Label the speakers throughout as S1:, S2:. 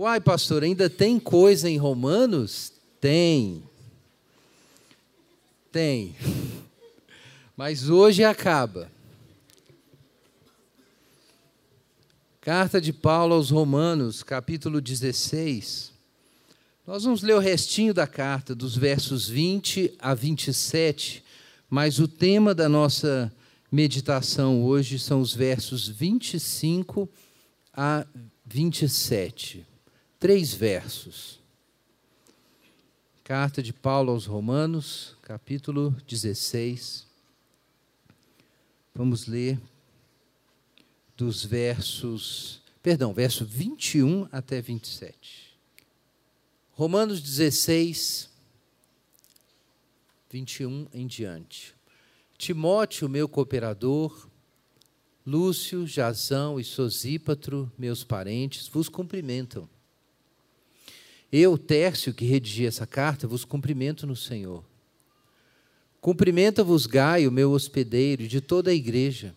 S1: Uai, pastor, ainda tem coisa em Romanos? Tem. Tem. Mas hoje acaba. Carta de Paulo aos Romanos, capítulo 16. Nós vamos ler o restinho da carta, dos versos 20 a 27, mas o tema da nossa meditação hoje são os versos 25 a 27. Três versos. Carta de Paulo aos Romanos, capítulo 16. Vamos ler dos versos, perdão, verso 21 até 27. Romanos 16, 21 em diante. Timóteo, meu cooperador, Lúcio, Jazão e Sosípatro, meus parentes, vos cumprimentam. Eu, Tércio, que redigi essa carta, vos cumprimento no Senhor. Cumprimenta-vos Gaio, meu hospedeiro, de toda a igreja.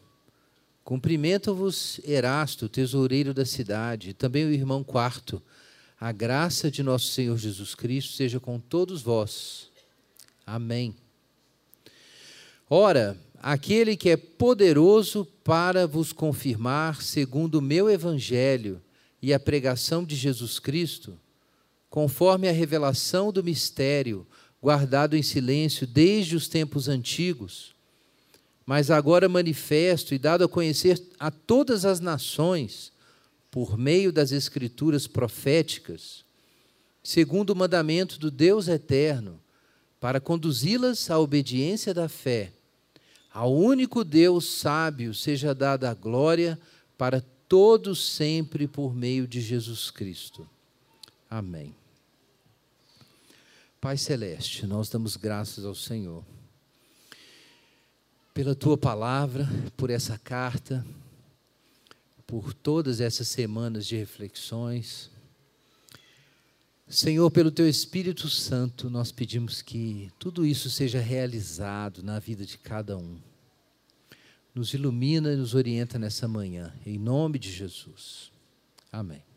S1: Cumprimenta-vos Erasto, tesoureiro da cidade, e também o irmão Quarto. A graça de nosso Senhor Jesus Cristo seja com todos vós. Amém. Ora, aquele que é poderoso para vos confirmar, segundo o meu evangelho e a pregação de Jesus Cristo, conforme a revelação do mistério, guardado em silêncio desde os tempos antigos, mas agora manifesto e dado a conhecer a todas as nações, por meio das Escrituras proféticas, segundo o mandamento do Deus eterno, para conduzi-las à obediência da fé. Ao único Deus sábio seja dada a glória para todos sempre por meio de Jesus Cristo. Amém. Pai Celeste, nós damos graças ao Senhor pela tua palavra, por essa carta, por todas essas semanas de reflexões. Senhor, pelo teu Espírito Santo, nós pedimos que tudo isso seja realizado na vida de cada um. Nos ilumina e nos orienta nessa manhã, em nome de Jesus. Amém.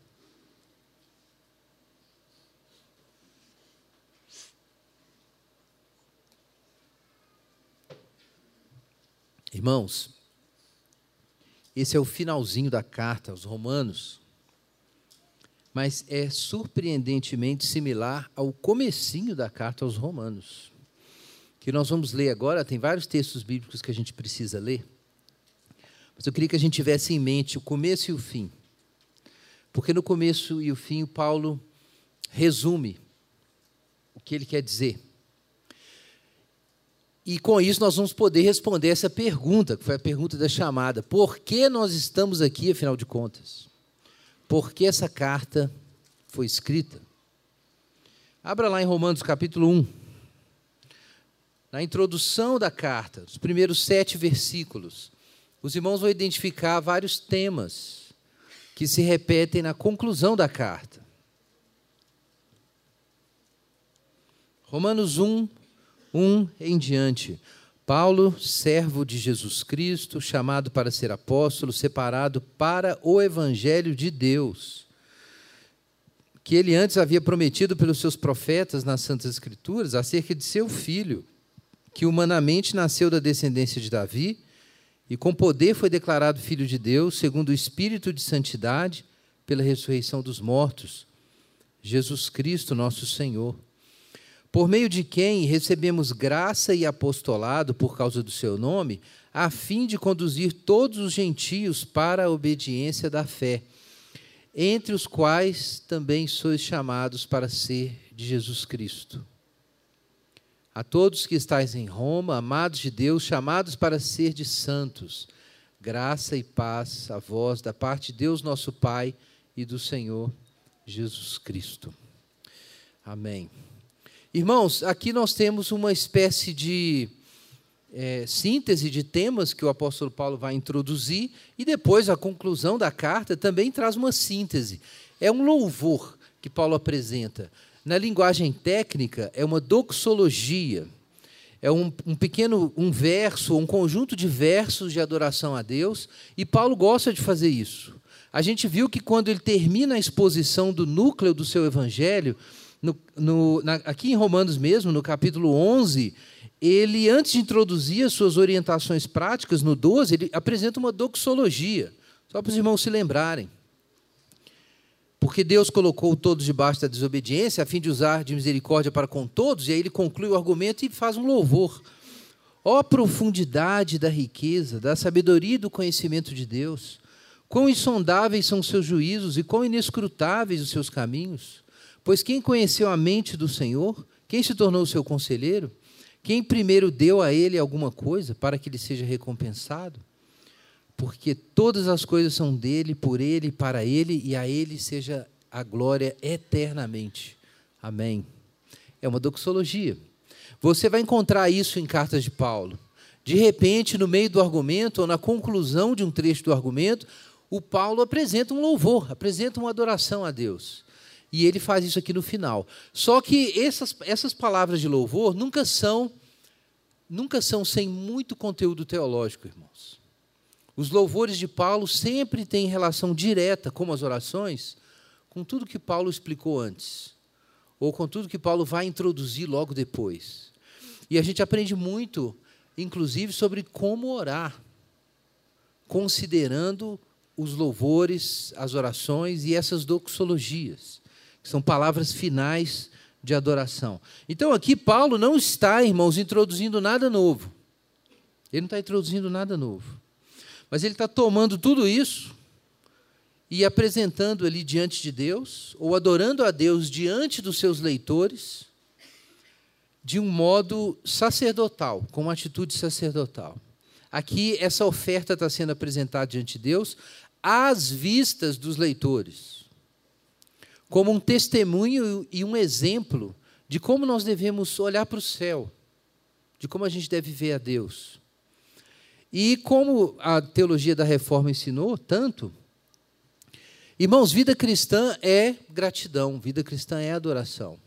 S1: Irmãos, esse é o finalzinho da carta aos Romanos, mas é surpreendentemente similar ao comecinho da carta aos Romanos, que nós vamos ler agora, tem vários textos bíblicos que a gente precisa ler, mas eu queria que a gente tivesse em mente o começo e o fim, porque no começo e o fim o Paulo resume o que ele quer dizer. E com isso nós vamos poder responder essa pergunta, que foi a pergunta da chamada: por que nós estamos aqui, afinal de contas? Por que essa carta foi escrita? Abra lá em Romanos capítulo 1. Na introdução da carta, os primeiros sete versículos, os irmãos vão identificar vários temas que se repetem na conclusão da carta. Romanos 1, 1 em diante. Paulo, servo de Jesus Cristo, chamado para ser apóstolo, separado para o evangelho de Deus, que ele antes havia prometido pelos seus profetas nas Santas Escrituras acerca de seu filho, que humanamente nasceu da descendência de Davi e com poder foi declarado filho de Deus, segundo o espírito de santidade, pela ressurreição dos mortos, Jesus Cristo, nosso Senhor por meio de quem recebemos graça e apostolado por causa do seu nome, a fim de conduzir todos os gentios para a obediência da fé, entre os quais também sois chamados para ser de Jesus Cristo. A todos que estáis em Roma, amados de Deus, chamados para ser de santos, graça e paz a vós da parte de Deus nosso Pai e do Senhor Jesus Cristo. Amém. Irmãos, aqui nós temos uma espécie de é, síntese de temas que o apóstolo Paulo vai introduzir, e depois a conclusão da carta também traz uma síntese. É um louvor que Paulo apresenta. Na linguagem técnica, é uma doxologia. É um, um pequeno um verso, um conjunto de versos de adoração a Deus, e Paulo gosta de fazer isso. A gente viu que quando ele termina a exposição do núcleo do seu evangelho, no, no, na, aqui em Romanos mesmo, no capítulo 11, ele, antes de introduzir as suas orientações práticas, no 12, ele apresenta uma doxologia, só para os irmãos se lembrarem. Porque Deus colocou todos debaixo da desobediência, a fim de usar de misericórdia para com todos, e aí ele conclui o argumento e faz um louvor. Ó oh, profundidade da riqueza, da sabedoria e do conhecimento de Deus! Quão insondáveis são os seus juízos e quão inescrutáveis os seus caminhos! Pois quem conheceu a mente do Senhor? Quem se tornou seu conselheiro? Quem primeiro deu a ele alguma coisa para que ele seja recompensado? Porque todas as coisas são dele, por ele, para ele e a ele seja a glória eternamente. Amém. É uma doxologia. Você vai encontrar isso em cartas de Paulo. De repente, no meio do argumento, ou na conclusão de um trecho do argumento, o Paulo apresenta um louvor, apresenta uma adoração a Deus. E ele faz isso aqui no final. Só que essas, essas palavras de louvor nunca são nunca são sem muito conteúdo teológico, irmãos. Os louvores de Paulo sempre têm relação direta, como as orações, com tudo que Paulo explicou antes, ou com tudo que Paulo vai introduzir logo depois. E a gente aprende muito, inclusive, sobre como orar, considerando os louvores, as orações e essas doxologias, são palavras finais de adoração. Então aqui Paulo não está, irmãos, introduzindo nada novo. Ele não está introduzindo nada novo. Mas ele está tomando tudo isso e apresentando ali diante de Deus, ou adorando a Deus diante dos seus leitores, de um modo sacerdotal, com uma atitude sacerdotal. Aqui, essa oferta está sendo apresentada diante de Deus, às vistas dos leitores, como um testemunho e um exemplo de como nós devemos olhar para o céu, de como a gente deve ver a Deus. E como a teologia da reforma ensinou tanto, irmãos, vida cristã é gratidão, vida cristã é adoração.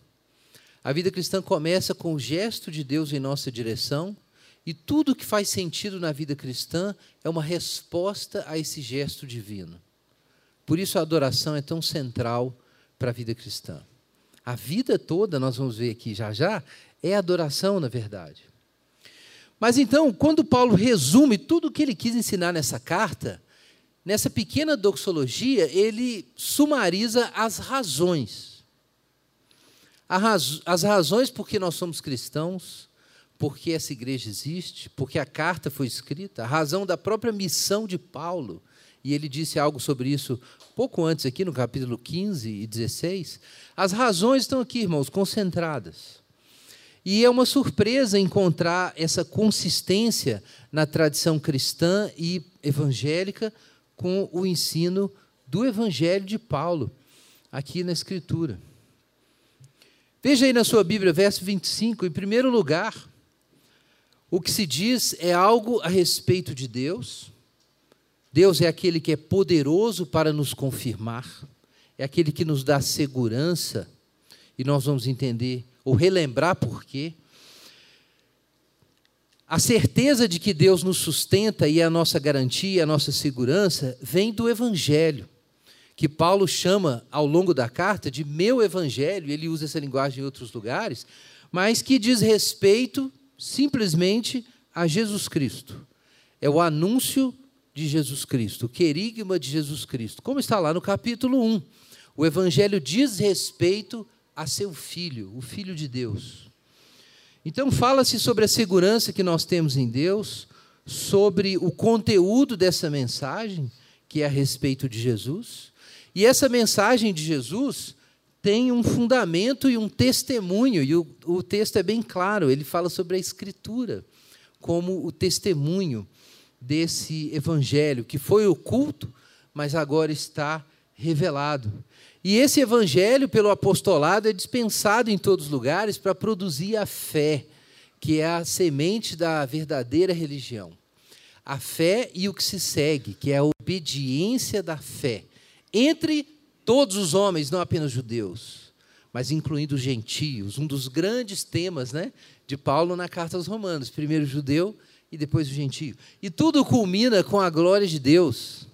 S1: A vida cristã começa com o gesto de Deus em nossa direção e tudo que faz sentido na vida cristã é uma resposta a esse gesto divino. Por isso a adoração é tão central para a vida cristã. A vida toda, nós vamos ver aqui já já, é adoração, na verdade. Mas então, quando Paulo resume tudo o que ele quis ensinar nessa carta, nessa pequena doxologia, ele sumariza as razões. As razões por que nós somos cristãos, porque essa igreja existe, porque a carta foi escrita, a razão da própria missão de Paulo. E ele disse algo sobre isso pouco antes, aqui no capítulo 15 e 16. As razões estão aqui, irmãos, concentradas. E é uma surpresa encontrar essa consistência na tradição cristã e evangélica com o ensino do Evangelho de Paulo, aqui na Escritura. Veja aí na sua Bíblia, verso 25, em primeiro lugar, o que se diz é algo a respeito de Deus. Deus é aquele que é poderoso para nos confirmar, é aquele que nos dá segurança, e nós vamos entender ou relembrar por quê. A certeza de que Deus nos sustenta e é a nossa garantia, a nossa segurança, vem do Evangelho, que Paulo chama ao longo da carta de meu Evangelho, ele usa essa linguagem em outros lugares, mas que diz respeito simplesmente a Jesus Cristo. É o anúncio de Jesus Cristo, o querigma de Jesus Cristo. Como está lá no capítulo 1. O Evangelho diz respeito a seu Filho, o Filho de Deus. Então, fala-se sobre a segurança que nós temos em Deus, sobre o conteúdo dessa mensagem, que é a respeito de Jesus. E essa mensagem de Jesus tem um fundamento e um testemunho, e o, o texto é bem claro, ele fala sobre a Escritura como o testemunho desse evangelho que foi oculto, mas agora está revelado. E esse evangelho, pelo apostolado, é dispensado em todos os lugares para produzir a fé, que é a semente da verdadeira religião. A fé e o que se segue, que é a obediência da fé, entre todos os homens, não apenas judeus, mas incluindo os gentios, um dos grandes temas né, de Paulo na carta aos Romanos: primeiro judeu e depois o gentio. E tudo culmina com a glória de Deus.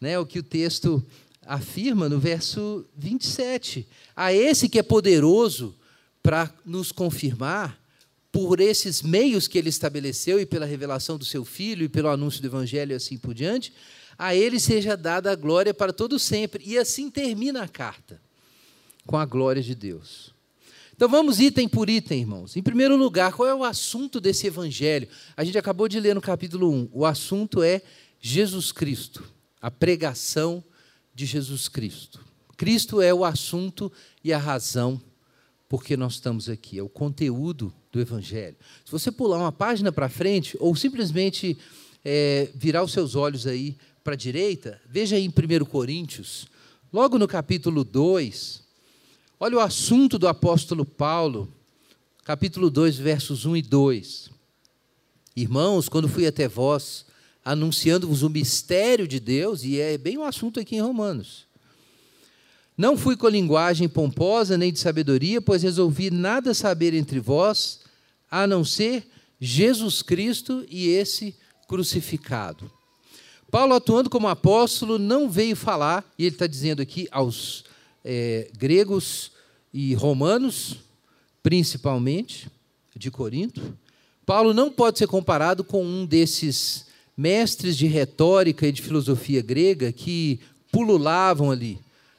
S1: né, o que o texto afirma no verso 27. A esse que é poderoso para nos confirmar, por esses meios que ele estabeleceu e pela revelação do seu filho e pelo anúncio do evangelho e assim por diante, a ele seja dada a glória para todo sempre. E assim termina a carta, com a glória de Deus. Então vamos item por item, irmãos. Em primeiro lugar, qual é o assunto desse evangelho? A gente acabou de ler no capítulo 1. O assunto é Jesus Cristo, a pregação de Jesus Cristo. Cristo é o assunto e a razão porque nós estamos aqui, é o conteúdo do Evangelho. Se você pular uma página para frente, ou simplesmente é, virar os seus olhos aí para a direita, veja aí em 1 Coríntios, logo no capítulo 2, olha o assunto do apóstolo Paulo, capítulo 2, versos 1 e 2. Irmãos, quando fui até vós, anunciando-vos o mistério de Deus, e é bem o um assunto aqui em Romanos. Não fui com linguagem pomposa nem de sabedoria, pois resolvi nada saber entre vós, a não ser Jesus Cristo e esse crucificado. Paulo, atuando como apóstolo, não veio falar, e ele está dizendo aqui aos é, gregos e romanos, principalmente, de Corinto. Paulo não pode ser comparado com um desses mestres de retórica e de filosofia grega que pululavam ali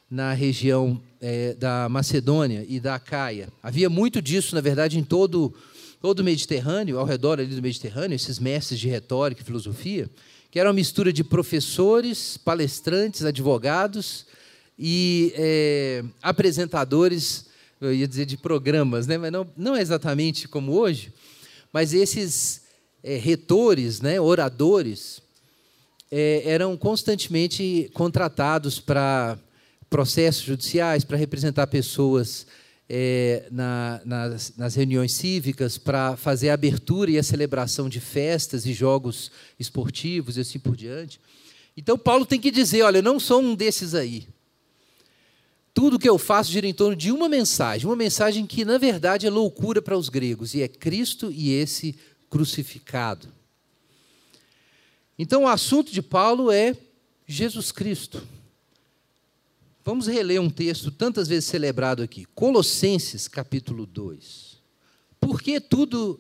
S1: na região é, da Macedônia e da Caia. Havia muito disso, na verdade, em todo, todo o Mediterrâneo, ao redor ali do Mediterrâneo, esses mestres de retórica e filosofia que era uma mistura de professores, palestrantes, advogados e é, apresentadores, eu ia dizer de programas, né? mas não, não exatamente como hoje, mas esses é, retores, né, oradores, é, eram constantemente contratados para processos judiciais, para representar pessoas é, na, nas, nas, reuniões cívicas para fazer a abertura e a celebração de festas e jogos esportivos e assim por diante. Então, Paulo tem que dizer: olha, eu não sou um desses aí. Tudo que eu faço gira em torno de uma mensagem, uma mensagem que, na verdade, é loucura para os gregos, e é Cristo e esse crucificado. Então, o assunto de Paulo é Jesus Cristo. Vamos reler um texto tantas vezes celebrado aqui, Colossenses capítulo 2. Por que tudo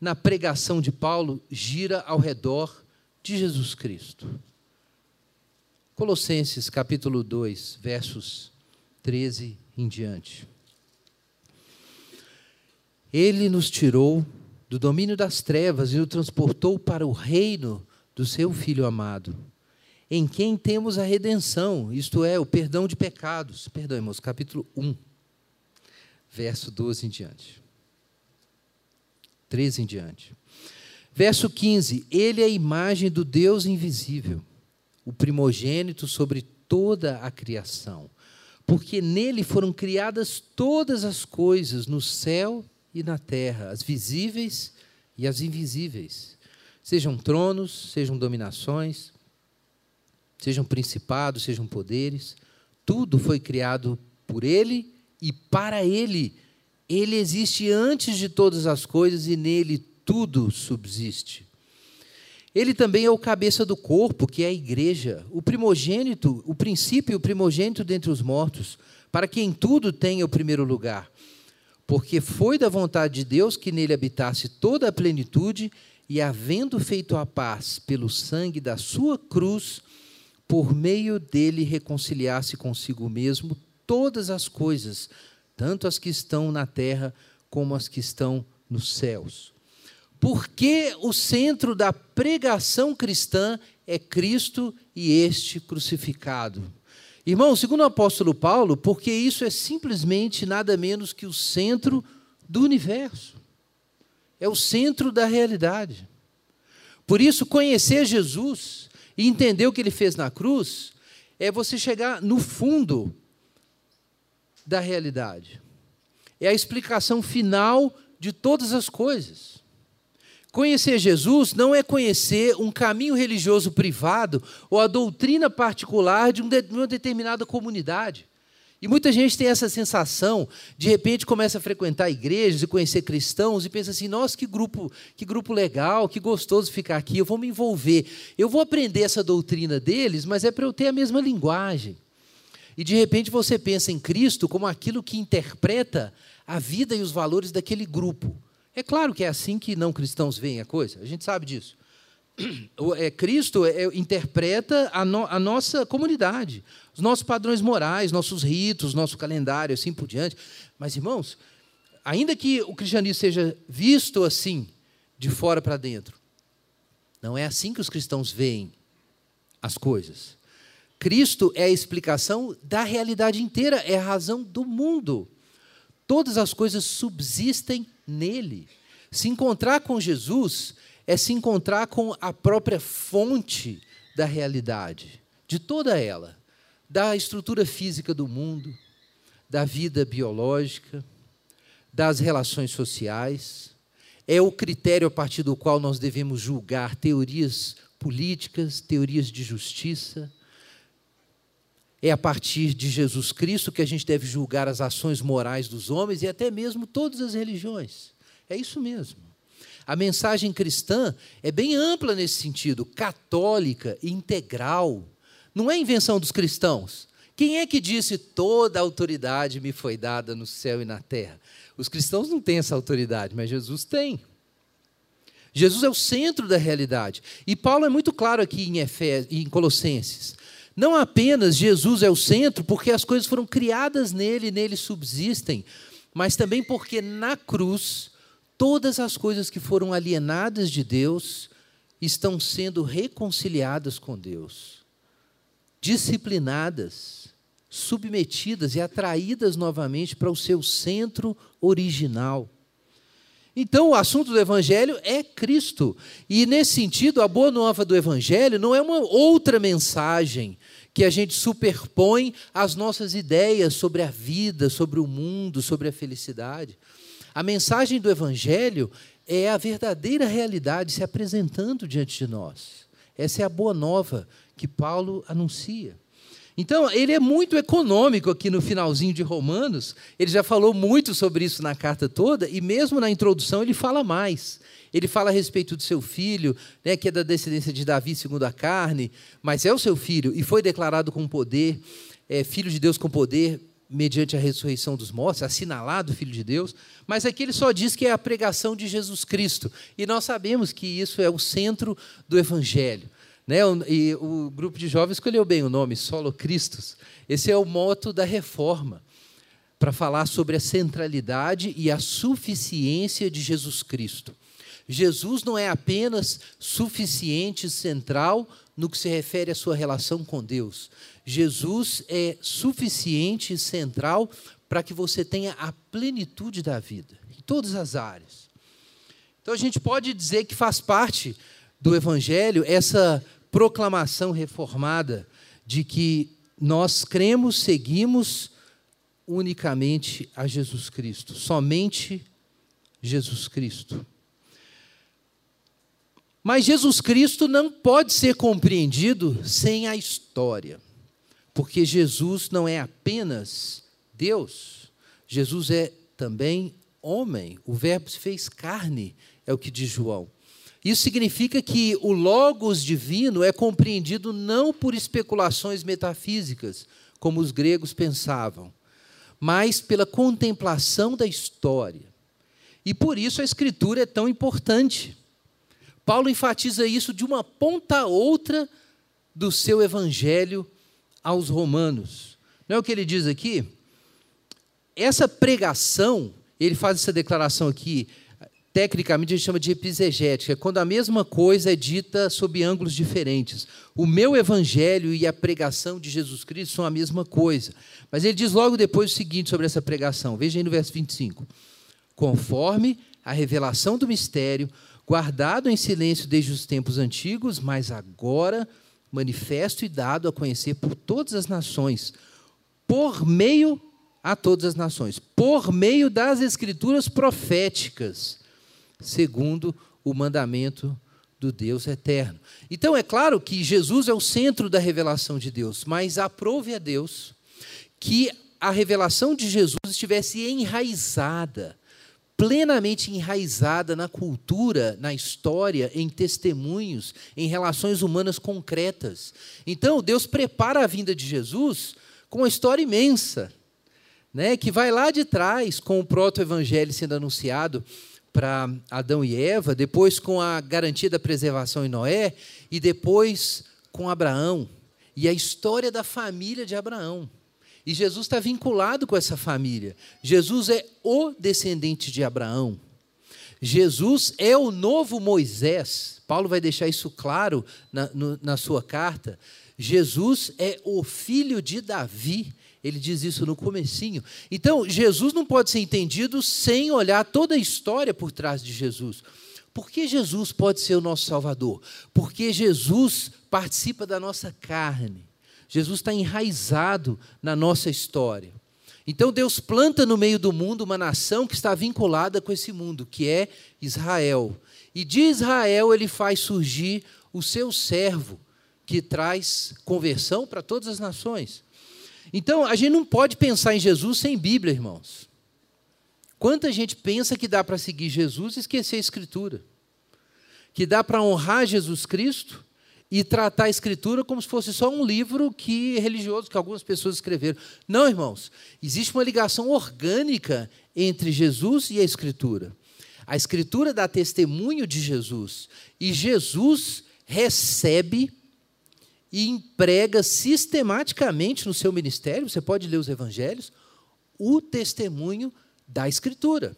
S1: na pregação de Paulo gira ao redor de Jesus Cristo? Colossenses capítulo 2, versos 13 em diante. Ele nos tirou do domínio das trevas e nos transportou para o reino do seu Filho amado em quem temos a redenção, isto é, o perdão de pecados. Perdão, irmãos, capítulo 1, verso 12 em diante. 13 em diante. Verso 15: Ele é a imagem do Deus invisível, o primogênito sobre toda a criação, porque nele foram criadas todas as coisas no céu e na terra, as visíveis e as invisíveis, sejam tronos, sejam dominações, sejam principados, sejam poderes, tudo foi criado por Ele e para Ele. Ele existe antes de todas as coisas e nele tudo subsiste. Ele também é o cabeça do corpo, que é a igreja, o primogênito, o princípio o primogênito dentre os mortos, para quem tudo tenha o primeiro lugar. Porque foi da vontade de Deus que nele habitasse toda a plenitude, e havendo feito a paz pelo sangue da sua cruz, por meio dele reconciliasse consigo mesmo todas as coisas, tanto as que estão na terra como as que estão nos céus. Porque o centro da pregação cristã é Cristo e este crucificado. Irmão, segundo o apóstolo Paulo, porque isso é simplesmente nada menos que o centro do universo. É o centro da realidade. Por isso, conhecer Jesus e entender o que ele fez na cruz é você chegar no fundo da realidade. É a explicação final de todas as coisas. Conhecer Jesus não é conhecer um caminho religioso privado ou a doutrina particular de uma determinada comunidade. E muita gente tem essa sensação, de repente começa a frequentar igrejas e conhecer cristãos e pensa assim: nossa, que grupo, que grupo legal, que gostoso ficar aqui, eu vou me envolver. Eu vou aprender essa doutrina deles, mas é para eu ter a mesma linguagem. E de repente você pensa em Cristo como aquilo que interpreta a vida e os valores daquele grupo. É claro que é assim que não cristãos veem a coisa, a gente sabe disso. É, Cristo é, interpreta a, no, a, nossa comunidade, os nossos padrões morais, nossos ritos, nosso calendário, assim por diante. Mas, irmãos, ainda que o cristianismo seja visto assim, de fora para dentro, não é assim que os cristãos veem as coisas. Cristo é a explicação da realidade inteira, é a razão do mundo. Todas as coisas subsistem nele. Se encontrar com Jesus é se encontrar com a própria fonte da realidade, de toda ela, da estrutura física do mundo, da vida biológica, das relações sociais. É o critério a partir do qual nós devemos julgar teorias políticas, teorias de justiça. É a partir de Jesus Cristo que a gente deve julgar as ações morais dos homens e até mesmo todas as religiões. É isso mesmo. A mensagem cristã é bem ampla nesse sentido, católica, integral. Não é invenção dos cristãos. Quem é que disse toda a autoridade me foi dada no céu e na terra? Os cristãos não têm essa autoridade, mas Jesus tem. Jesus é o centro da realidade. E Paulo é muito claro aqui em, Efés, em Colossenses. Não apenas Jesus é o centro, porque as coisas foram criadas nele e nele subsistem, mas também porque na cruz todas as coisas que foram alienadas de Deus estão sendo reconciliadas com Deus, disciplinadas, submetidas e atraídas novamente para o seu centro original. Então, o assunto do Evangelho é Cristo. E, nesse sentido, a boa nova do Evangelho não é uma outra mensagem que a gente superpõe às nossas ideias sobre a vida, sobre o mundo, sobre a felicidade. A mensagem do Evangelho é a verdadeira realidade se apresentando diante de nós. Essa é a boa nova que Paulo anuncia. Então, ele é muito econômico aqui no finalzinho de Romanos. Ele já falou muito sobre isso na carta toda, e mesmo na introdução ele fala mais. Ele fala a respeito do seu filho, né, que é da descendência de Davi segundo a carne, mas é o seu filho e foi declarado com poder, é, filho de Deus com poder, mediante a ressurreição dos mortos, assinalado Filho de Deus, mas aqui ele só diz que é a pregação de Jesus Cristo. E nós sabemos que isso é o centro do Evangelho. Né? E o grupo de jovens escolheu bem o nome, Solo Cristos. Esse é o moto da reforma, para falar sobre a centralidade e a suficiência de Jesus Cristo. Jesus não é apenas suficiente, central no que se refere à sua relação com Deus. Jesus é suficiente e central para que você tenha a plenitude da vida, em todas as áreas. Então a gente pode dizer que faz parte do Evangelho essa proclamação reformada de que nós cremos, seguimos unicamente a Jesus Cristo, somente Jesus Cristo. Mas Jesus Cristo não pode ser compreendido sem a história, porque Jesus não é apenas Deus, Jesus é também homem. O Verbo se fez carne, é o que diz João. Isso significa que o Logos divino é compreendido não por especulações metafísicas, como os gregos pensavam, mas pela contemplação da história. E por isso a Escritura é tão importante. Paulo enfatiza isso de uma ponta a outra do seu evangelho aos romanos. Não é o que ele diz aqui? Essa pregação, ele faz essa declaração aqui, tecnicamente a gente chama de episegética, é quando a mesma coisa é dita sob ângulos diferentes. O meu evangelho e a pregação de Jesus Cristo são a mesma coisa. Mas ele diz logo depois o seguinte sobre essa pregação, veja aí no verso 25: Conforme a revelação do mistério, guardado em silêncio desde os tempos antigos, mas agora manifesto e dado a conhecer por todas as nações, por meio a todas as nações, por meio das escrituras proféticas, segundo o mandamento do Deus eterno. Então é claro que Jesus é o centro da revelação de Deus, mas aprove a Deus que a revelação de Jesus estivesse enraizada, plenamente enraizada na cultura, na história, em testemunhos, em relações humanas concretas. Então, Deus prepara a vinda de Jesus com uma história imensa, né, que vai lá de trás com o proto-evangelho sendo anunciado para Adão e Eva, depois com a garantia da preservação em Noé e depois com Abraão e a história da família de Abraão. E Jesus está vinculado com essa família. Jesus é o descendente de Abraão. Jesus é o novo Moisés. Paulo vai deixar isso claro na, no, na sua carta. Jesus é o filho de Davi. Ele diz isso no comecinho. Então, Jesus não pode ser entendido sem olhar toda a história por trás de Jesus. Por que Jesus pode ser o nosso Salvador? Porque Jesus participa da nossa carne. Jesus está enraizado na nossa história. Então Deus planta no meio do mundo uma nação que está vinculada com esse mundo, que é Israel. E de Israel ele faz surgir o seu servo, que traz conversão para todas as nações. Então, a gente não pode pensar em Jesus sem Bíblia, irmãos. Quanta gente pensa que dá para seguir Jesus e esquecer a Escritura? Que dá para honrar Jesus Cristo e tratar a Escritura como se fosse só um livro que religioso que algumas pessoas escreveram. Não, irmãos. Existe uma ligação orgânica entre Jesus e a Escritura. A Escritura dá testemunho de Jesus e Jesus recebe e emprega sistematicamente no seu ministério, você pode ler os evangelhos, o testemunho da Escritura.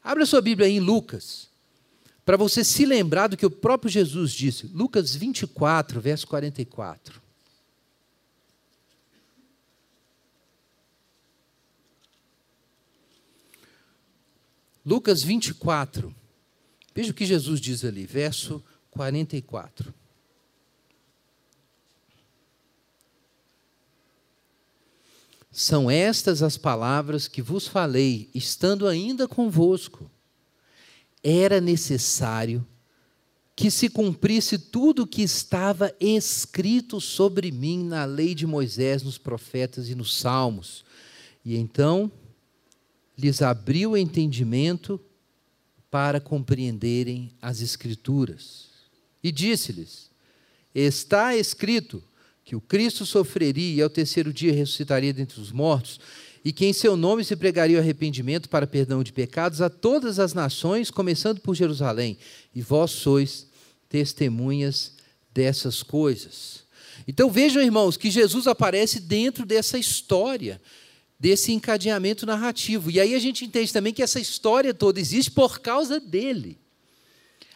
S1: Abra sua Bíblia aí em Lucas, para você se lembrar do que o próprio Jesus disse. Lucas 24, verso 44. Lucas 24. Veja o que Jesus diz ali, verso 44. São estas as palavras que vos falei, estando ainda convosco. Era necessário que se cumprisse tudo o que estava escrito sobre mim na lei de Moisés, nos profetas e nos salmos. E então lhes abriu o entendimento para compreenderem as Escrituras. E disse-lhes: Está escrito que o Cristo sofreria e ao terceiro dia ressuscitaria dentre os mortos, e que em seu nome se pregaria o arrependimento para perdão de pecados a todas as nações, começando por Jerusalém. E vós sois testemunhas dessas coisas. Então vejam, irmãos, que Jesus aparece dentro dessa história, desse encadeamento narrativo. E aí a gente entende também que essa história toda existe por causa dele.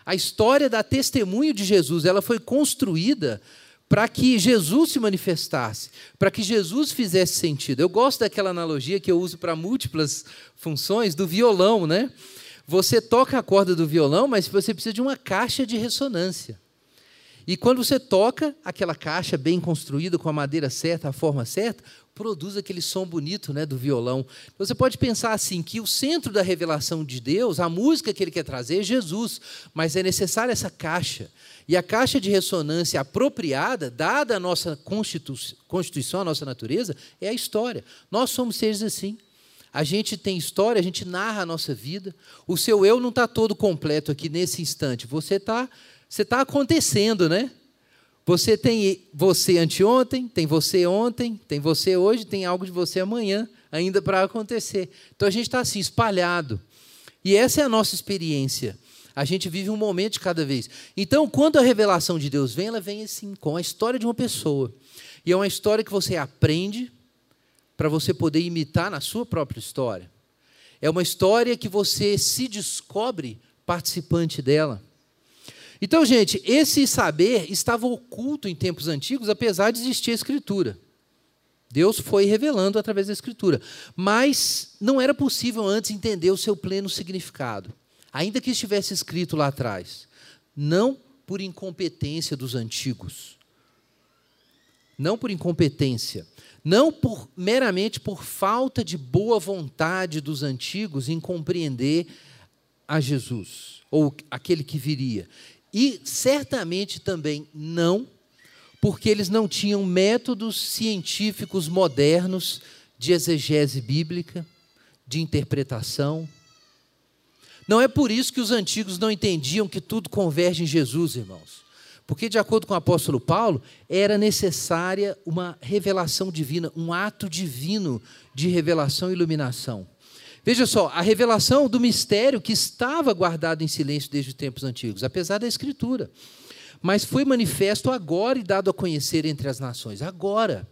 S1: A história da testemunho de Jesus, ela foi construída para que Jesus se manifestasse, para que Jesus fizesse sentido. Eu gosto daquela analogia que eu uso para múltiplas funções do violão, né? Você toca a corda do violão, mas você precisa de uma caixa de ressonância. E quando você toca aquela caixa bem construída, com a madeira certa, a forma certa, produz aquele som bonito né, do violão. Você pode pensar assim, que o centro da revelação de Deus, a música que ele quer trazer é Jesus, mas é necessária essa caixa. E a caixa de ressonância apropriada, dada a nossa constituição, a nossa natureza, é a história. Nós somos seres assim. A gente tem história, a gente narra a nossa vida. O seu eu não está todo completo aqui nesse instante. Você está você tá acontecendo, né? Você tem você anteontem, tem você ontem, tem você hoje, tem algo de você amanhã ainda para acontecer. Então a gente está assim, espalhado. E essa é a nossa experiência. A gente vive um momento de cada vez. Então, quando a revelação de Deus vem, ela vem assim, com a história de uma pessoa. E é uma história que você aprende para você poder imitar na sua própria história. É uma história que você se descobre participante dela. Então, gente, esse saber estava oculto em tempos antigos, apesar de existir a Escritura. Deus foi revelando através da Escritura. Mas não era possível antes entender o seu pleno significado ainda que estivesse escrito lá atrás, não por incompetência dos antigos, não por incompetência, não por meramente por falta de boa vontade dos antigos em compreender a Jesus ou aquele que viria. E certamente também não porque eles não tinham métodos científicos modernos de exegese bíblica, de interpretação. Não é por isso que os antigos não entendiam que tudo converge em Jesus, irmãos. Porque, de acordo com o apóstolo Paulo, era necessária uma revelação divina, um ato divino de revelação e iluminação. Veja só, a revelação do mistério que estava guardado em silêncio desde os tempos antigos, apesar da Escritura, mas foi manifesto agora e dado a conhecer entre as nações. Agora.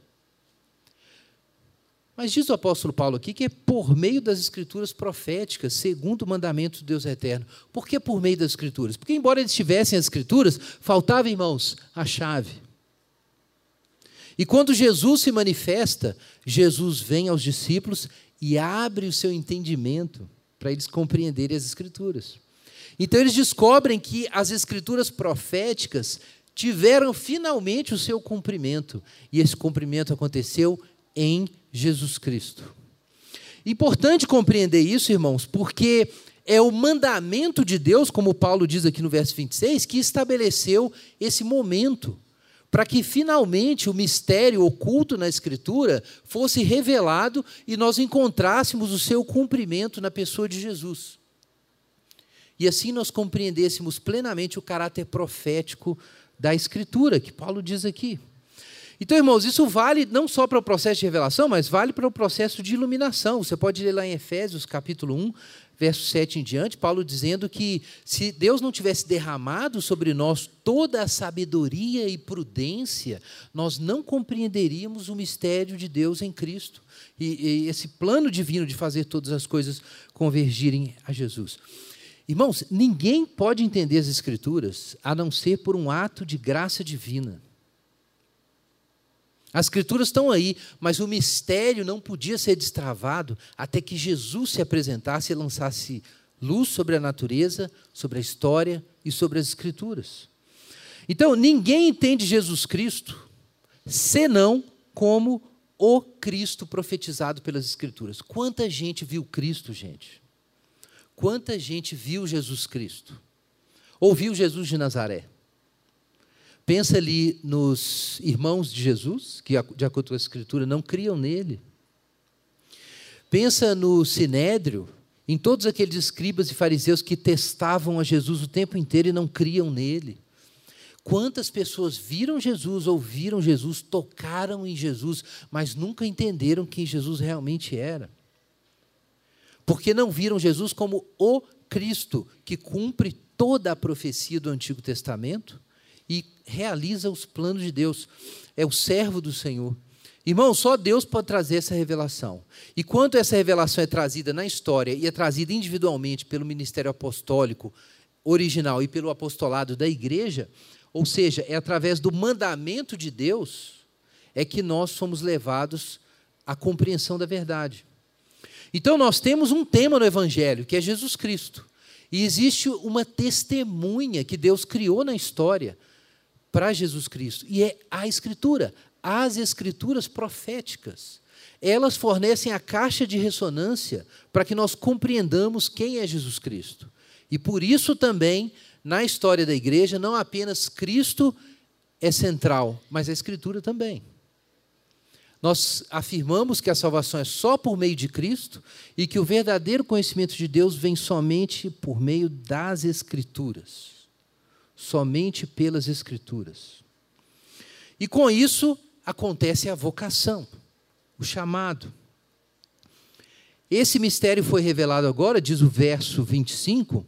S1: Mas diz o apóstolo Paulo aqui que é por meio das escrituras proféticas, segundo o mandamento de Deus eterno. Por que por meio das escrituras? Porque, embora eles tivessem as escrituras, faltava, irmãos, a chave. E quando Jesus se manifesta, Jesus vem aos discípulos e abre o seu entendimento para eles compreenderem as escrituras. Então eles descobrem que as escrituras proféticas tiveram finalmente o seu cumprimento, e esse cumprimento aconteceu em Jesus Cristo. Importante compreender isso, irmãos, porque é o mandamento de Deus, como Paulo diz aqui no verso 26, que estabeleceu esse momento para que finalmente o mistério oculto na Escritura fosse revelado e nós encontrássemos o seu cumprimento na pessoa de Jesus. E assim nós compreendêssemos plenamente o caráter profético da Escritura, que Paulo diz aqui. Então, irmãos, isso vale não só para o processo de revelação, mas vale para o processo de iluminação. Você pode ler lá em Efésios, capítulo 1, verso 7 em diante, Paulo dizendo que se Deus não tivesse derramado sobre nós toda a sabedoria e prudência, nós não compreenderíamos o mistério de Deus em Cristo. E, e esse plano divino de fazer todas as coisas convergirem a Jesus. Irmãos, ninguém pode entender as Escrituras a não ser por um ato de graça divina. As Escrituras estão aí, mas o mistério não podia ser destravado até que Jesus se apresentasse e lançasse luz sobre a natureza, sobre a história e sobre as Escrituras. Então, ninguém entende Jesus Cristo senão como o Cristo profetizado pelas Escrituras. Quanta gente viu Cristo, gente? Quanta gente viu Jesus Cristo? Ouviu Jesus de Nazaré? Pensa ali nos irmãos de Jesus, que, de acordo com a Escritura, não criam nele. Pensa no sinédrio, em todos aqueles escribas e fariseus que testavam a Jesus o tempo inteiro e não criam nele. Quantas pessoas viram Jesus, ouviram Jesus, tocaram em Jesus, mas nunca entenderam quem Jesus realmente era? porque não viram Jesus como o Cristo que cumpre toda a profecia do Antigo Testamento e realiza os planos de Deus. É o servo do Senhor. Irmão, só Deus pode trazer essa revelação. E quando essa revelação é trazida na história e é trazida individualmente pelo ministério apostólico original e pelo apostolado da igreja, ou seja, é através do mandamento de Deus, é que nós somos levados à compreensão da verdade. Então nós temos um tema no Evangelho, que é Jesus Cristo. E existe uma testemunha que Deus criou na história para Jesus Cristo. E é a Escritura, as Escrituras proféticas. Elas fornecem a caixa de ressonância para que nós compreendamos quem é Jesus Cristo. E por isso também, na história da igreja, não apenas Cristo é central, mas a Escritura também. Nós afirmamos que a salvação é só por meio de Cristo e que o verdadeiro conhecimento de Deus vem somente por meio das Escrituras. Somente pelas Escrituras. E com isso acontece a vocação, o chamado. Esse mistério foi revelado agora, diz o verso 25.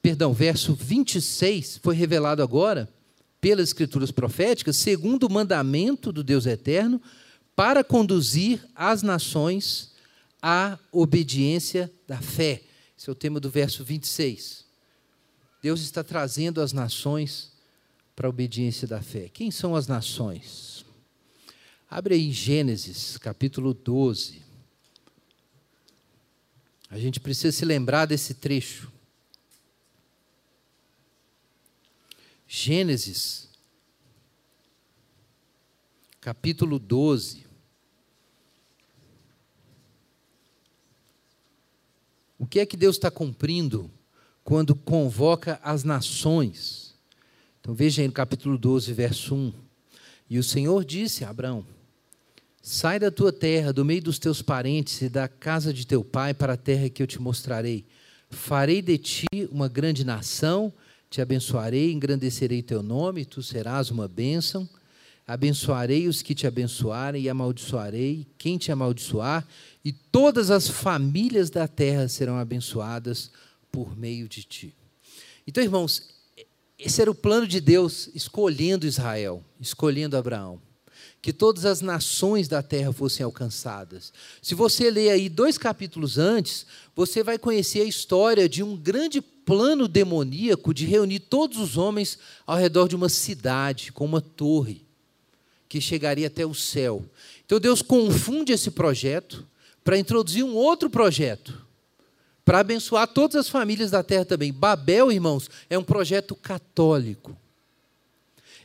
S1: Perdão, verso 26 foi revelado agora pelas escrituras proféticas, segundo o mandamento do Deus eterno, para conduzir as nações à obediência da fé. Esse é o tema do verso 26. Deus está trazendo as nações para a obediência da fé. Quem são as nações? Abre aí Gênesis, capítulo 12. A gente precisa se lembrar desse trecho. Gênesis, capítulo 12. O que é que Deus está cumprindo quando convoca as nações? Então veja aí no capítulo 12, verso 1. E o Senhor disse a Abraão: Sai da tua terra, do meio dos teus parentes e da casa de teu pai, para a terra que eu te mostrarei. Farei de ti uma grande nação, te abençoarei, engrandecerei teu nome, tu serás uma bênção. Abençoarei os que te abençoarem e amaldiçoarei quem te amaldiçoar, e todas as famílias da terra serão abençoadas por meio de ti. Então, irmãos, esse era o plano de Deus escolhendo Israel, escolhendo Abraão que todas as nações da terra fossem alcançadas. Se você ler aí dois capítulos antes, você vai conhecer a história de um grande plano demoníaco de reunir todos os homens ao redor de uma cidade, com uma torre, que chegaria até o céu. Então Deus confunde esse projeto para introduzir um outro projeto, para abençoar todas as famílias da terra também. Babel, irmãos, é um projeto católico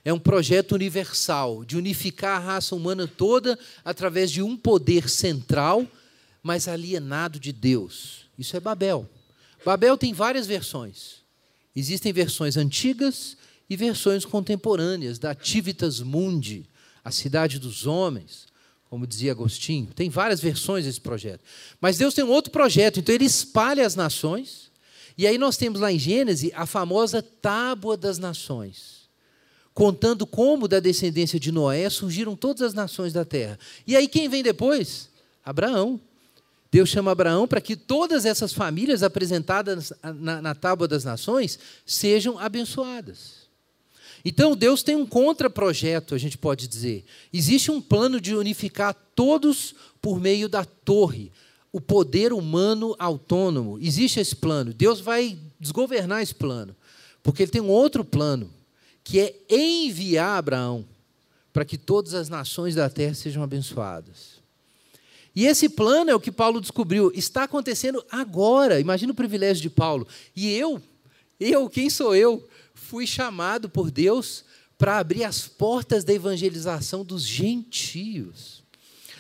S1: é um projeto universal de unificar a raça humana toda através de um poder central, mas alienado de Deus. Isso é Babel. Babel tem várias versões. Existem versões antigas e versões contemporâneas da Tivitas Mundi, a cidade dos homens, como dizia Agostinho. Tem várias versões desse projeto. Mas Deus tem um outro projeto, então ele espalha as nações. E aí nós temos lá em Gênesis a famosa Tábua das Nações contando como da descendência de Noé surgiram todas as nações da terra. E aí quem vem depois? Abraão. Deus chama Abraão para que todas essas famílias apresentadas na, na tábua das nações sejam abençoadas. Então Deus tem um contraprojeto, a gente pode dizer. Existe um plano de unificar todos por meio da torre, o poder humano autônomo. Existe esse plano. Deus vai desgovernar esse plano, porque ele tem um outro plano que é enviar Abraão para que todas as nações da terra sejam abençoadas. E esse plano é o que Paulo descobriu, está acontecendo agora. Imagina o privilégio de Paulo. E eu, eu, quem sou eu? Fui chamado por Deus para abrir as portas da evangelização dos gentios.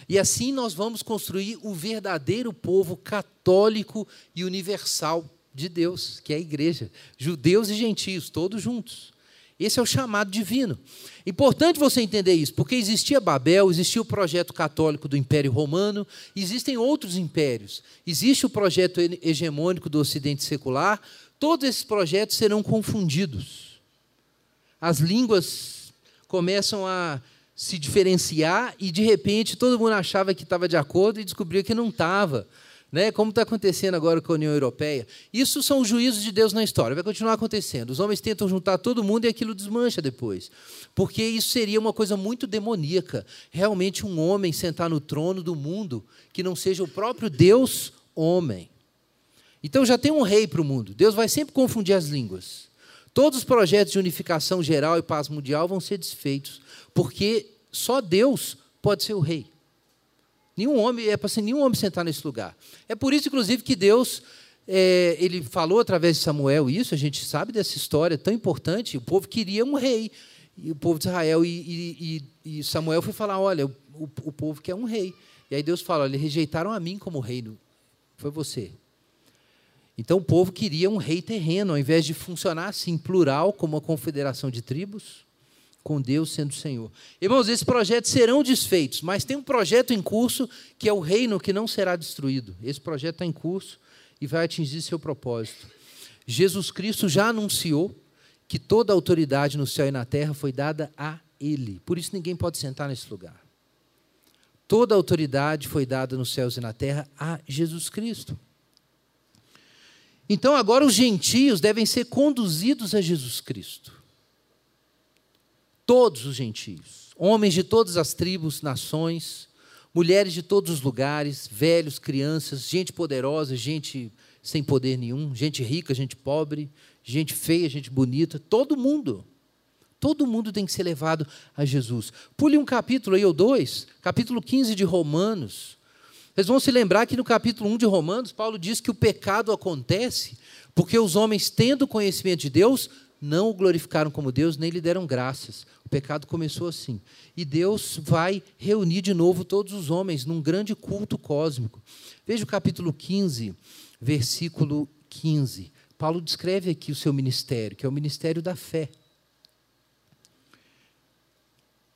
S1: E assim nós vamos construir o verdadeiro povo católico e universal de Deus, que é a igreja, judeus e gentios, todos juntos. Esse é o chamado divino. Importante você entender isso, porque existia Babel, existia o projeto católico do Império Romano, existem outros impérios. Existe o projeto hegemônico do Ocidente secular. Todos esses projetos serão confundidos. As línguas começam a se diferenciar e, de repente, todo mundo achava que estava de acordo e descobriu que não estava né? como está acontecendo agora com a União Europeia. Isso são os juízos de Deus na história, vai continuar acontecendo. Os homens tentam juntar todo mundo e aquilo desmancha depois. Porque isso seria uma coisa muito demoníaca. Realmente, um homem sentar no trono do mundo que não seja o próprio Deus homem. Então já tem um rei para o mundo. Deus vai sempre confundir as línguas. Todos os projetos de unificação geral e paz mundial vão ser desfeitos, porque só Deus pode ser o rei. Nenhum homem, é para ser nenhum homem sentar nesse lugar. É por isso, inclusive, que Deus, é, ele falou através de Samuel isso, a gente sabe dessa história tão importante. O povo queria um rei, e o povo de Israel, e, e, e Samuel foi falar: olha, o, o, povo quer um rei. E aí Deus fala: eles rejeitaram a mim como reino, foi você. Então o povo queria um rei terreno, ao invés de funcionar assim, plural, como uma confederação de tribos com Deus sendo Senhor. Irmãos, esses projetos serão desfeitos, mas tem um projeto em curso que é o reino que não será destruído. Esse projeto está em curso e vai atingir seu propósito. Jesus Cristo já anunciou que toda a autoridade no céu e na terra foi dada a Ele. Por isso ninguém pode sentar nesse lugar. Toda a autoridade foi dada nos céus e na terra a Jesus Cristo. Então agora os gentios devem ser conduzidos a Jesus Cristo todos os gentios, homens de todas as tribos, nações, mulheres de todos os lugares, velhos, crianças, gente poderosa, gente sem poder nenhum, gente rica, gente pobre, gente feia, gente bonita, todo mundo. Todo mundo tem que ser levado a Jesus. Pule um capítulo aí ou dois, capítulo 15 de Romanos. Vocês vão se lembrar que no capítulo 1 de Romanos, Paulo diz que o pecado acontece porque os homens, tendo conhecimento de Deus, não o glorificaram como Deus, nem lhe deram graças. O pecado começou assim. E Deus vai reunir de novo todos os homens num grande culto cósmico. Veja o capítulo 15, versículo 15. Paulo descreve aqui o seu ministério, que é o ministério da fé.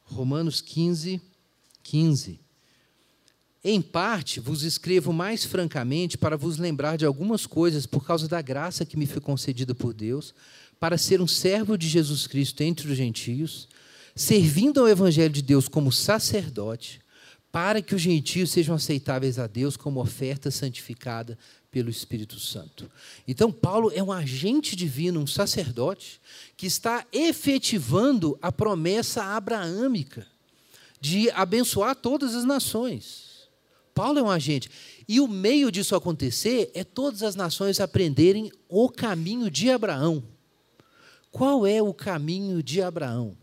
S1: Romanos 15, 15. Em parte, vos escrevo mais francamente para vos lembrar de algumas coisas por causa da graça que me foi concedida por Deus, para ser um servo de Jesus Cristo entre os gentios, servindo ao Evangelho de Deus como sacerdote, para que os gentios sejam aceitáveis a Deus como oferta santificada pelo Espírito Santo. Então, Paulo é um agente divino, um sacerdote, que está efetivando a promessa abraâmica de abençoar todas as nações. Paulo é um agente. E o meio disso acontecer é todas as nações aprenderem o caminho de Abraão. Qual é o caminho de Abraão?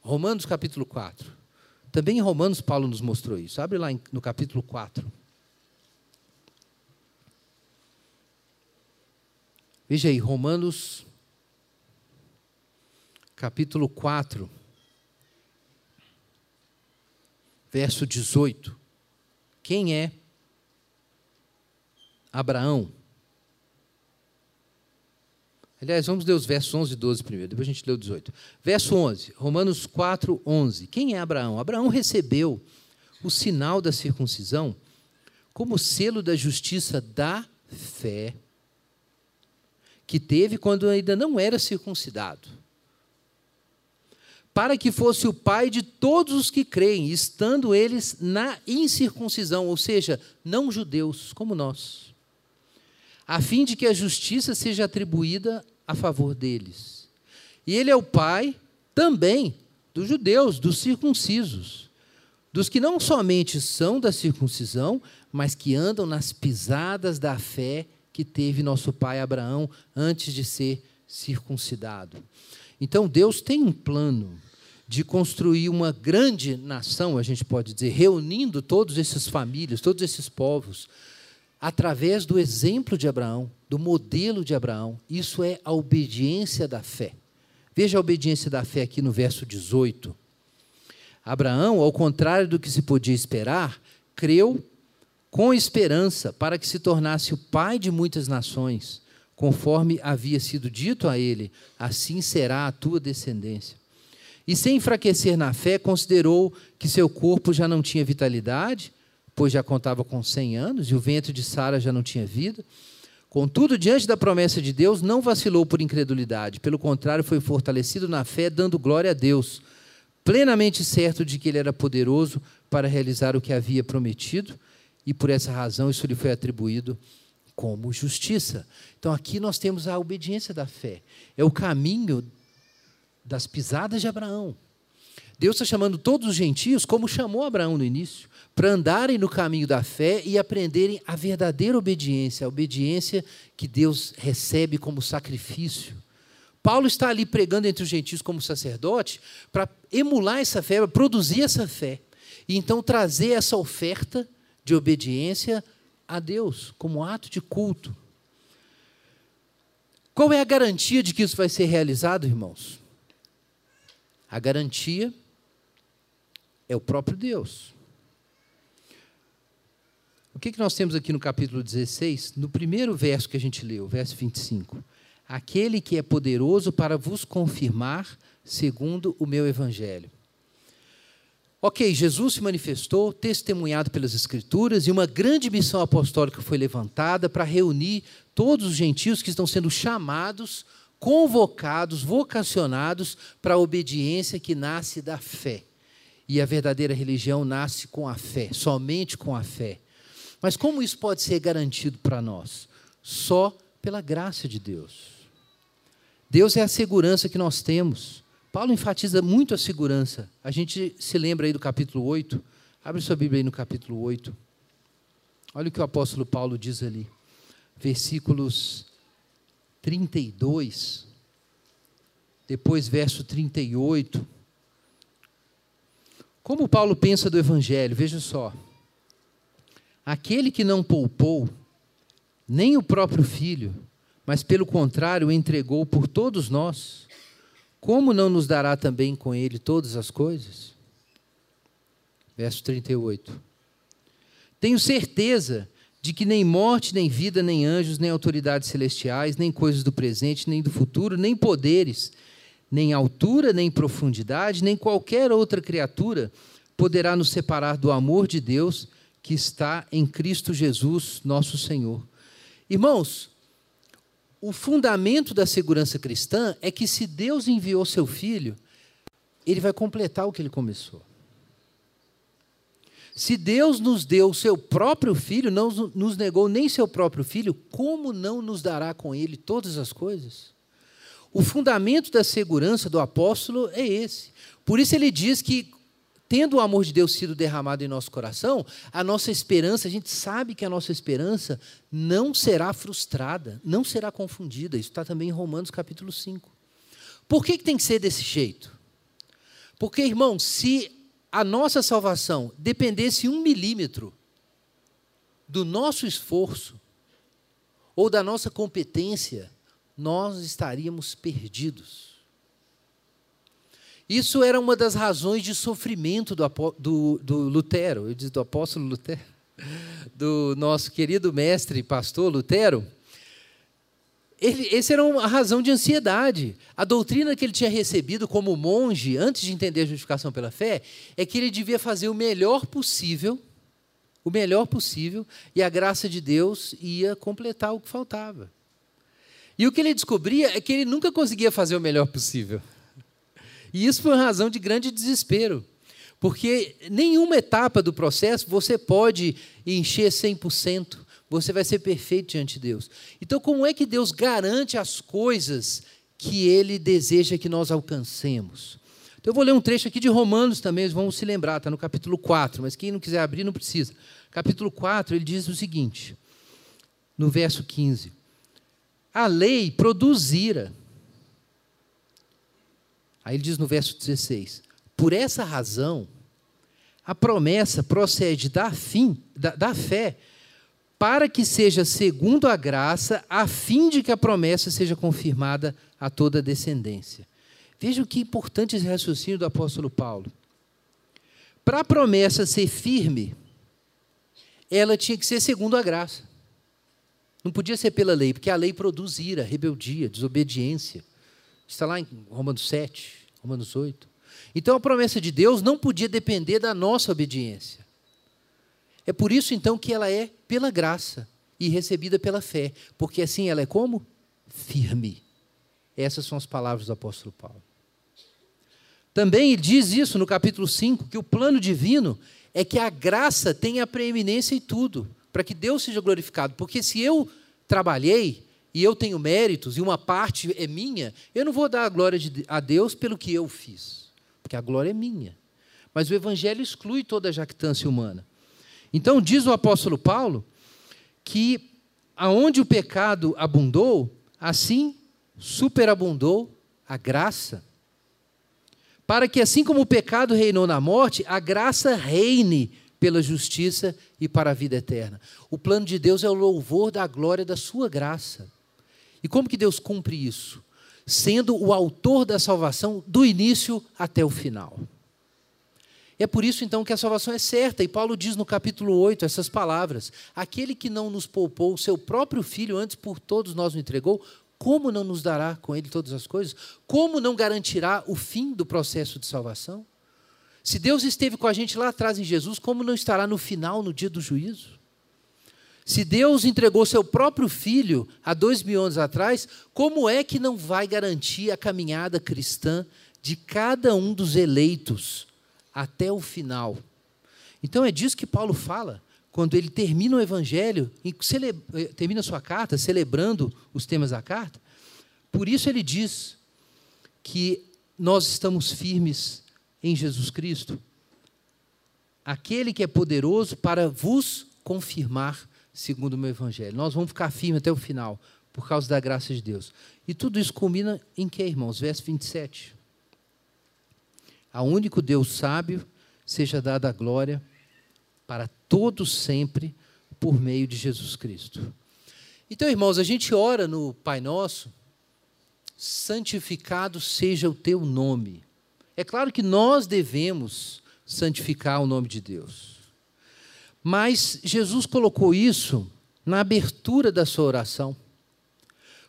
S1: Romanos capítulo 4. Também em Romanos Paulo nos mostrou isso. Abre lá no capítulo 4. Veja aí, Romanos capítulo 4, verso 18. Quem é Abraão? Aliás, vamos ler os versos 11 e 12 primeiro, depois a gente lê o 18. Verso 11, Romanos 4, 11. Quem é Abraão? Abraão recebeu o sinal da circuncisão como selo da justiça da fé que teve quando ainda não era circuncidado, para que fosse o pai de todos os que creem, estando eles na incircuncisão, ou seja, não judeus, como nós, a fim de que a justiça seja atribuída a favor deles. E ele é o pai também dos judeus, dos circuncisos, dos que não somente são da circuncisão, mas que andam nas pisadas da fé que teve nosso pai Abraão antes de ser circuncidado. Então Deus tem um plano de construir uma grande nação, a gente pode dizer, reunindo todas essas famílias, todos esses povos, através do exemplo de Abraão, do modelo de Abraão. Isso é a obediência da fé. Veja a obediência da fé aqui no verso 18. Abraão, ao contrário do que se podia esperar, creu com esperança, para que se tornasse o pai de muitas nações, conforme havia sido dito a ele: assim será a tua descendência. E sem enfraquecer na fé, considerou que seu corpo já não tinha vitalidade, pois já contava com cem anos, e o ventre de Sara já não tinha vida. Contudo, diante da promessa de Deus, não vacilou por incredulidade, pelo contrário, foi fortalecido na fé, dando glória a Deus, plenamente certo de que ele era poderoso para realizar o que havia prometido e por essa razão isso lhe foi atribuído como justiça. Então aqui nós temos a obediência da fé. É o caminho das pisadas de Abraão. Deus está chamando todos os gentios, como chamou Abraão no início, para andarem no caminho da fé e aprenderem a verdadeira obediência, a obediência que Deus recebe como sacrifício. Paulo está ali pregando entre os gentios como sacerdote para emular essa fé, para produzir essa fé. E então trazer essa oferta de obediência a Deus, como ato de culto. Qual é a garantia de que isso vai ser realizado, irmãos? A garantia é o próprio Deus. O que, que nós temos aqui no capítulo 16? No primeiro verso que a gente leu, verso 25. Aquele que é poderoso para vos confirmar segundo o meu evangelho. Ok, Jesus se manifestou, testemunhado pelas Escrituras, e uma grande missão apostólica foi levantada para reunir todos os gentios que estão sendo chamados, convocados, vocacionados para a obediência que nasce da fé. E a verdadeira religião nasce com a fé, somente com a fé. Mas como isso pode ser garantido para nós? Só pela graça de Deus. Deus é a segurança que nós temos. Paulo enfatiza muito a segurança. A gente se lembra aí do capítulo 8. Abre sua Bíblia aí no capítulo 8. Olha o que o apóstolo Paulo diz ali. Versículos 32. Depois, verso 38. Como Paulo pensa do Evangelho? Veja só. Aquele que não poupou nem o próprio filho, mas pelo contrário entregou por todos nós como não nos dará também com ele todas as coisas? Verso 38. Tenho certeza de que nem morte, nem vida, nem anjos, nem autoridades celestiais, nem coisas do presente, nem do futuro, nem poderes, nem altura, nem profundidade, nem qualquer outra criatura poderá nos separar do amor de Deus que está em Cristo Jesus, nosso Senhor. Irmãos, o fundamento da segurança cristã é que se Deus enviou seu filho, ele vai completar o que ele começou. Se Deus nos deu o seu próprio filho, não nos negou nem seu próprio filho, como não nos dará com ele todas as coisas? O fundamento da segurança do apóstolo é esse. Por isso ele diz que, tendo o amor de Deus sido derramado em nosso coração, a nossa esperança, a gente sabe que a nossa esperança não será frustrada, não será confundida. Isso está também em Romanos capítulo 5. Por que, que tem que ser desse jeito? Porque, irmão, se a nossa salvação dependesse um milímetro do nosso esforço ou da nossa competência, nós estaríamos perdidos. Isso era uma das razões de sofrimento do, do, do Lutero, eu disse do apóstolo Lutero, do nosso querido mestre e pastor Lutero ele, essa era uma razão de ansiedade. A doutrina que ele tinha recebido como monge, antes de entender a justificação pela fé, é que ele devia fazer o melhor possível, o melhor possível, e a graça de Deus ia completar o que faltava. E o que ele descobria é que ele nunca conseguia fazer o melhor possível. E isso foi uma razão de grande desespero. Porque nenhuma etapa do processo você pode encher 100% você vai ser perfeito diante de Deus. Então, como é que Deus garante as coisas que Ele deseja que nós alcancemos? Então, eu vou ler um trecho aqui de Romanos também, vamos se lembrar, está no capítulo 4, mas quem não quiser abrir não precisa. Capítulo 4, ele diz o seguinte, no verso 15: A lei produzira. Aí ele diz no verso 16: Por essa razão, a promessa procede da, fim, da, da fé para que seja segundo a graça, a fim de que a promessa seja confirmada a toda a descendência. Veja o que importante esse raciocínio do apóstolo Paulo. Para a promessa ser firme, ela tinha que ser segundo a graça. Não podia ser pela lei, porque a lei produz ira, rebeldia, desobediência. Está lá em Romanos 7, Romanos 8. Então a promessa de Deus não podia depender da nossa obediência. É por isso então que ela é pela graça e recebida pela fé, porque assim ela é como? Firme. Essas são as palavras do apóstolo Paulo. Também ele diz isso no capítulo 5, que o plano divino é que a graça tenha preeminência em tudo, para que Deus seja glorificado. Porque se eu trabalhei e eu tenho méritos e uma parte é minha, eu não vou dar a glória a Deus pelo que eu fiz, porque a glória é minha. Mas o Evangelho exclui toda a jactância humana. Então, diz o apóstolo Paulo que aonde o pecado abundou, assim superabundou a graça. Para que, assim como o pecado reinou na morte, a graça reine pela justiça e para a vida eterna. O plano de Deus é o louvor da glória da sua graça. E como que Deus cumpre isso? Sendo o autor da salvação do início até o final. É por isso então que a salvação é certa, e Paulo diz no capítulo 8 essas palavras: Aquele que não nos poupou o seu próprio filho, antes por todos nós o entregou, como não nos dará com ele todas as coisas? Como não garantirá o fim do processo de salvação? Se Deus esteve com a gente lá atrás em Jesus, como não estará no final, no dia do juízo? Se Deus entregou seu próprio filho há dois mil anos atrás, como é que não vai garantir a caminhada cristã de cada um dos eleitos até o final. Então é disso que Paulo fala quando ele termina o evangelho, eh, termina a sua carta celebrando os temas da carta. Por isso ele diz que nós estamos firmes em Jesus Cristo, aquele que é poderoso para vos confirmar segundo o meu evangelho. Nós vamos ficar firmes até o final por causa da graça de Deus. E tudo isso culmina em que, irmãos? Verso 27 a único Deus sábio, seja dada a glória para todos sempre, por meio de Jesus Cristo. Então, irmãos, a gente ora no Pai Nosso, santificado seja o teu nome. É claro que nós devemos santificar o nome de Deus. Mas Jesus colocou isso na abertura da sua oração.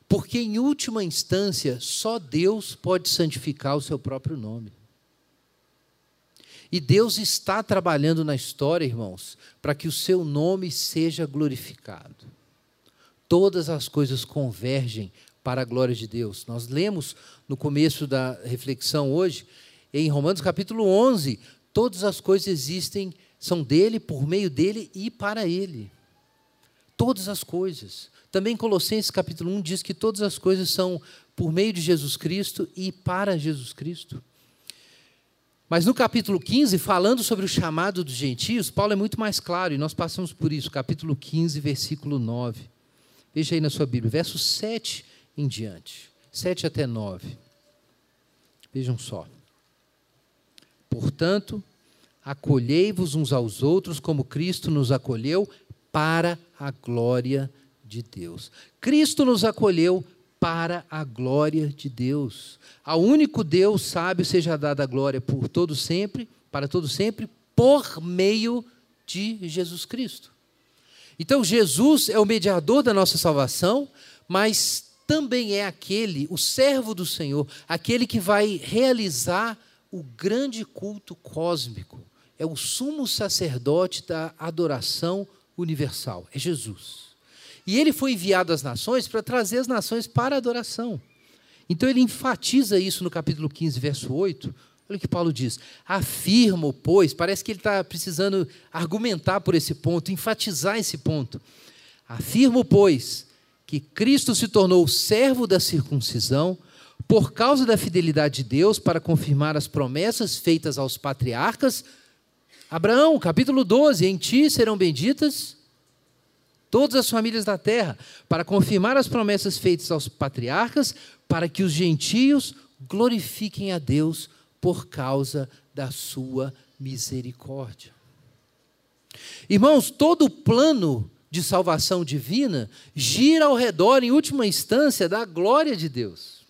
S1: Porque, em última instância, só Deus pode santificar o seu próprio nome. E Deus está trabalhando na história, irmãos, para que o seu nome seja glorificado. Todas as coisas convergem para a glória de Deus. Nós lemos no começo da reflexão hoje, em Romanos capítulo 11, todas as coisas existem, são dele, por meio dele e para ele. Todas as coisas. Também Colossenses capítulo 1 diz que todas as coisas são por meio de Jesus Cristo e para Jesus Cristo. Mas no capítulo 15, falando sobre o chamado dos gentios, Paulo é muito mais claro, e nós passamos por isso, capítulo 15, versículo 9. Veja aí na sua Bíblia, verso 7 em diante, 7 até 9. Vejam só. Portanto, acolhei-vos uns aos outros como Cristo nos acolheu para a glória de Deus. Cristo nos acolheu para a glória de Deus. Ao único Deus sábio seja dada a glória por todo sempre, para todo sempre, por meio de Jesus Cristo. Então Jesus é o mediador da nossa salvação, mas também é aquele, o servo do Senhor, aquele que vai realizar o grande culto cósmico. É o sumo sacerdote da adoração universal, é Jesus. E ele foi enviado às nações para trazer as nações para a adoração. Então ele enfatiza isso no capítulo 15, verso 8. Olha o que Paulo diz: afirmo, pois, parece que ele está precisando argumentar por esse ponto, enfatizar esse ponto. Afirmo, pois, que Cristo se tornou servo da circuncisão por causa da fidelidade de Deus para confirmar as promessas feitas aos patriarcas. Abraão, capítulo 12: Em ti serão benditas todas as famílias da terra, para confirmar as promessas feitas aos patriarcas, para que os gentios glorifiquem a Deus por causa da sua misericórdia. Irmãos, todo o plano de salvação divina gira ao redor, em última instância, da glória de Deus.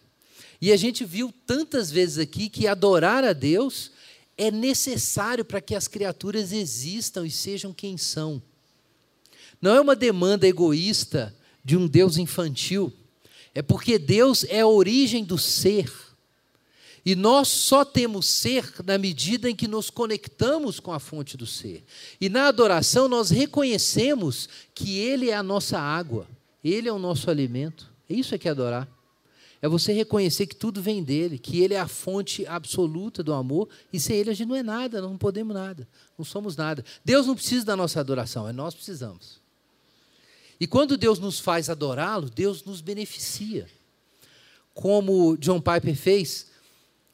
S1: E a gente viu tantas vezes aqui que adorar a Deus é necessário para que as criaturas existam e sejam quem são. Não é uma demanda egoísta de um Deus infantil. É porque Deus é a origem do ser. E nós só temos ser na medida em que nos conectamos com a fonte do ser. E na adoração nós reconhecemos que Ele é a nossa água, Ele é o nosso alimento. É isso que é adorar. É você reconhecer que tudo vem dele, que ele é a fonte absoluta do amor, e sem ele a gente não é nada, não podemos nada, não somos nada. Deus não precisa da nossa adoração, é nós precisamos. E quando Deus nos faz adorá-lo, Deus nos beneficia. Como John Piper fez,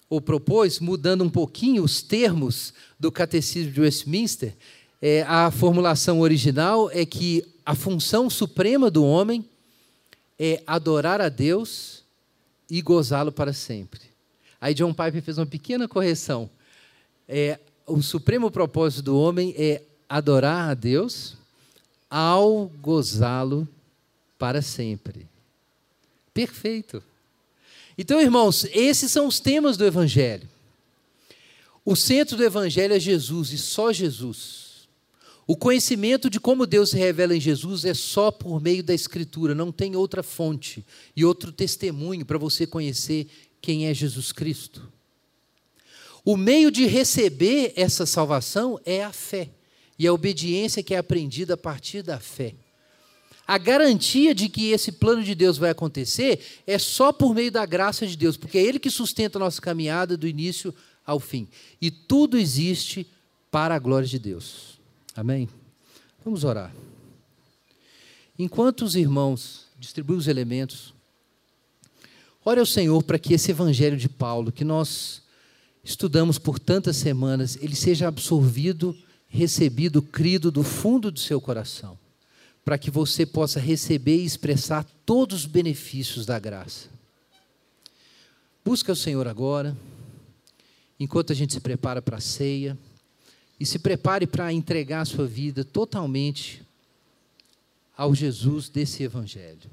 S1: ou propôs, mudando um pouquinho os termos do Catecismo de Westminster, é, a formulação original é que a função suprema do homem é adorar a Deus e gozá-lo para sempre. Aí John Piper fez uma pequena correção. É, o supremo propósito do homem é adorar a Deus ao gozá-lo para sempre. Perfeito. Então, irmãos, esses são os temas do Evangelho. O centro do Evangelho é Jesus e só Jesus. O conhecimento de como Deus se revela em Jesus é só por meio da Escritura, não tem outra fonte e outro testemunho para você conhecer quem é Jesus Cristo. O meio de receber essa salvação é a fé e a obediência que é aprendida a partir da fé. A garantia de que esse plano de Deus vai acontecer é só por meio da graça de Deus, porque é Ele que sustenta a nossa caminhada do início ao fim. E tudo existe para a glória de Deus. Amém? Vamos orar. Enquanto os irmãos distribuem os elementos, ore ao Senhor para que esse evangelho de Paulo, que nós estudamos por tantas semanas, ele seja absorvido recebido, crido do fundo do seu coração, para que você possa receber e expressar todos os benefícios da graça. Busca o Senhor agora, enquanto a gente se prepara para a ceia, e se prepare para entregar a sua vida totalmente ao Jesus desse Evangelho.